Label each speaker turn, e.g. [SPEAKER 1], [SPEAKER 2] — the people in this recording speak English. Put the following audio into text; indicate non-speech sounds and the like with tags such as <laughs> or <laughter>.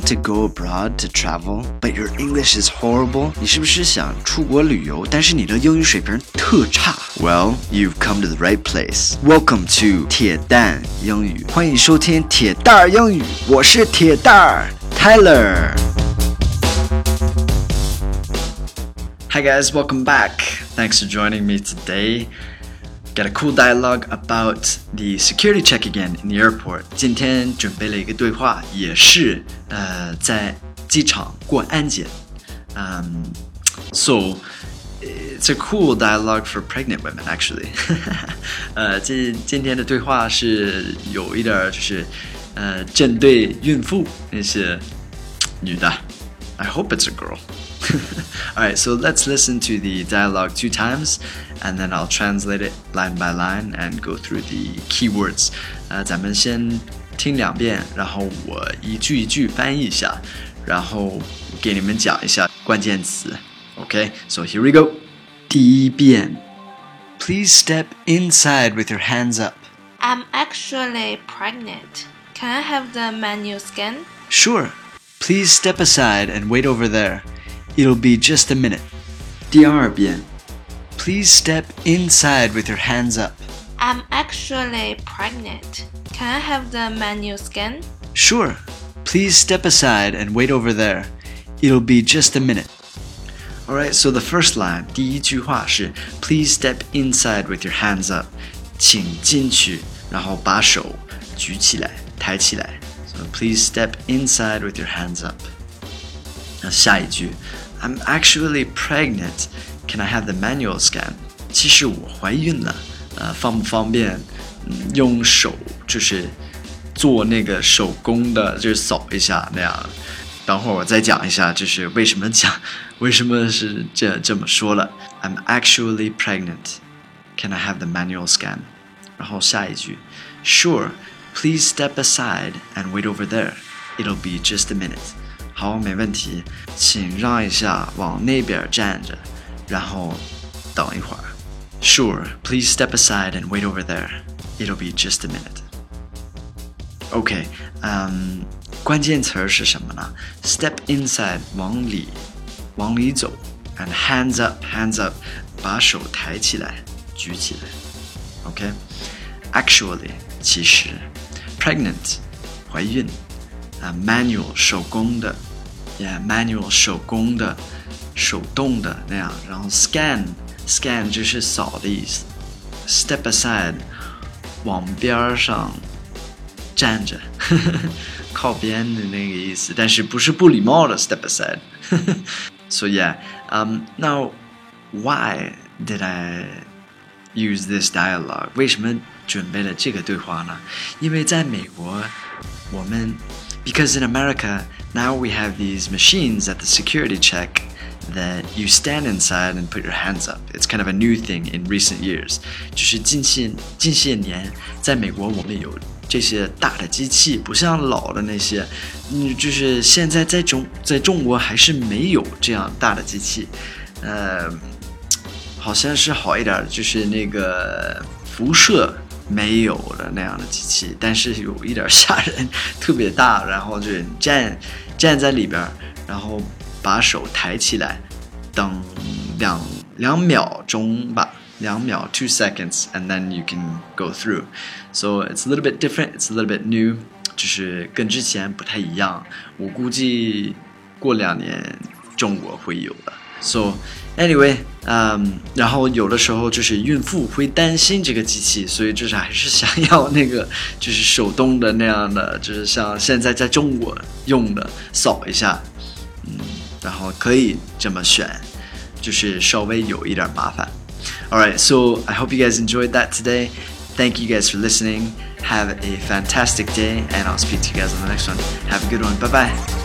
[SPEAKER 1] want to go abroad to travel, but your English is horrible? 你是不是想出国旅游，但是你的英语水平特差？Well, you've come to the right place. Welcome to 铁蛋英语，欢迎收听铁蛋儿英语，我是铁蛋儿 Tyler。Hi guys, welcome back. Thanks for joining me today. Got a cool dialogue about the security check again in the airport. 今天准备了一个对话，也是呃在机场过安检。Um, so it's a cool dialogue for pregnant women actually. <laughs> 呃，今今天的对话是有一点儿就是呃针对孕妇那些女的。I hope it's a girl. <laughs> All right, so let's listen to the dialogue two times and then I'll translate it line by line and go through the keywords. Uh, so here we go. 第一遍，Please step inside with your hands up.
[SPEAKER 2] I'm actually pregnant. Can I have the manual scan?
[SPEAKER 1] Sure. Please step aside and wait over there. It'll be just a minute. Diar bien. Please step inside with your hands up.
[SPEAKER 2] I'm actually pregnant. Can I have the manual scan?
[SPEAKER 1] Sure. Please step aside and wait over there. It'll be just a minute. Alright, so the first line, 第一句话是 Please step inside with your hands up. 请进去，然后把手举起来，抬起来。So please step inside with your hands up. 那下一句 I'm actually pregnant. Can I have the manual scan? 其实我怀孕了，呃，方不方便？嗯，用手就是做那个手工的，就是扫一下那样。等会儿我再讲一下，就是为什么讲，为什么是这这么说了。I'm <laughs> actually pregnant. Can I have the manual scan? 然后下一句，Sure. Please step aside and wait over there. It'll be just a minute. 好，没问题，请让一下，往那边站着，然后等一会儿。Sure, please step aside and wait over there. It'll be just a minute. OK，嗯，关键词儿是什么呢？Step inside，往里，往里走，and hands up，hands up，把手抬起来，举起来。OK，actually，其实，pregnant，怀孕，啊，manual，手工的。 Yeah，manual 手工的、手动的那样，然后 scan，scan 就是扫的意思。Step aside，往边上站着，靠边的那个意思，但是不是不礼貌的 <laughs> step aside。so yeah, <laughs> um, now why did I use this dialogue？为什么准备了这个对话呢？因为在美国，我们 because in America now we have these machines at the security check that you stand inside and put your hands up. It's kind of a new thing in recent years. 就是近些近些年，在美国我们有这些大的机器，不像老的那些，嗯，就是现在在中在中国还是没有这样大的机器，呃，好像是好一点，就是那个辐射 没有的那样的机器，但是有一点吓人，特别大，然后就站站在里边，然后把手抬起来，等两两秒钟吧，两秒 two seconds，and then you can go through。So it's a little bit different, it's a little bit new，就是跟之前不太一样。我估计过两年中国会有的。So anyway，嗯，然后有的时候就是孕妇会担心这个机器，所以就是还是想要那个就是手动的那样的，就是像现在在中国用的扫一下，嗯，然后可以这么选，就是稍微有一点麻烦。Alright, so I hope you guys enjoyed that today. Thank you guys for listening. Have a fantastic day, and I'll speak to you guys on the next one. Have a good one. Bye bye.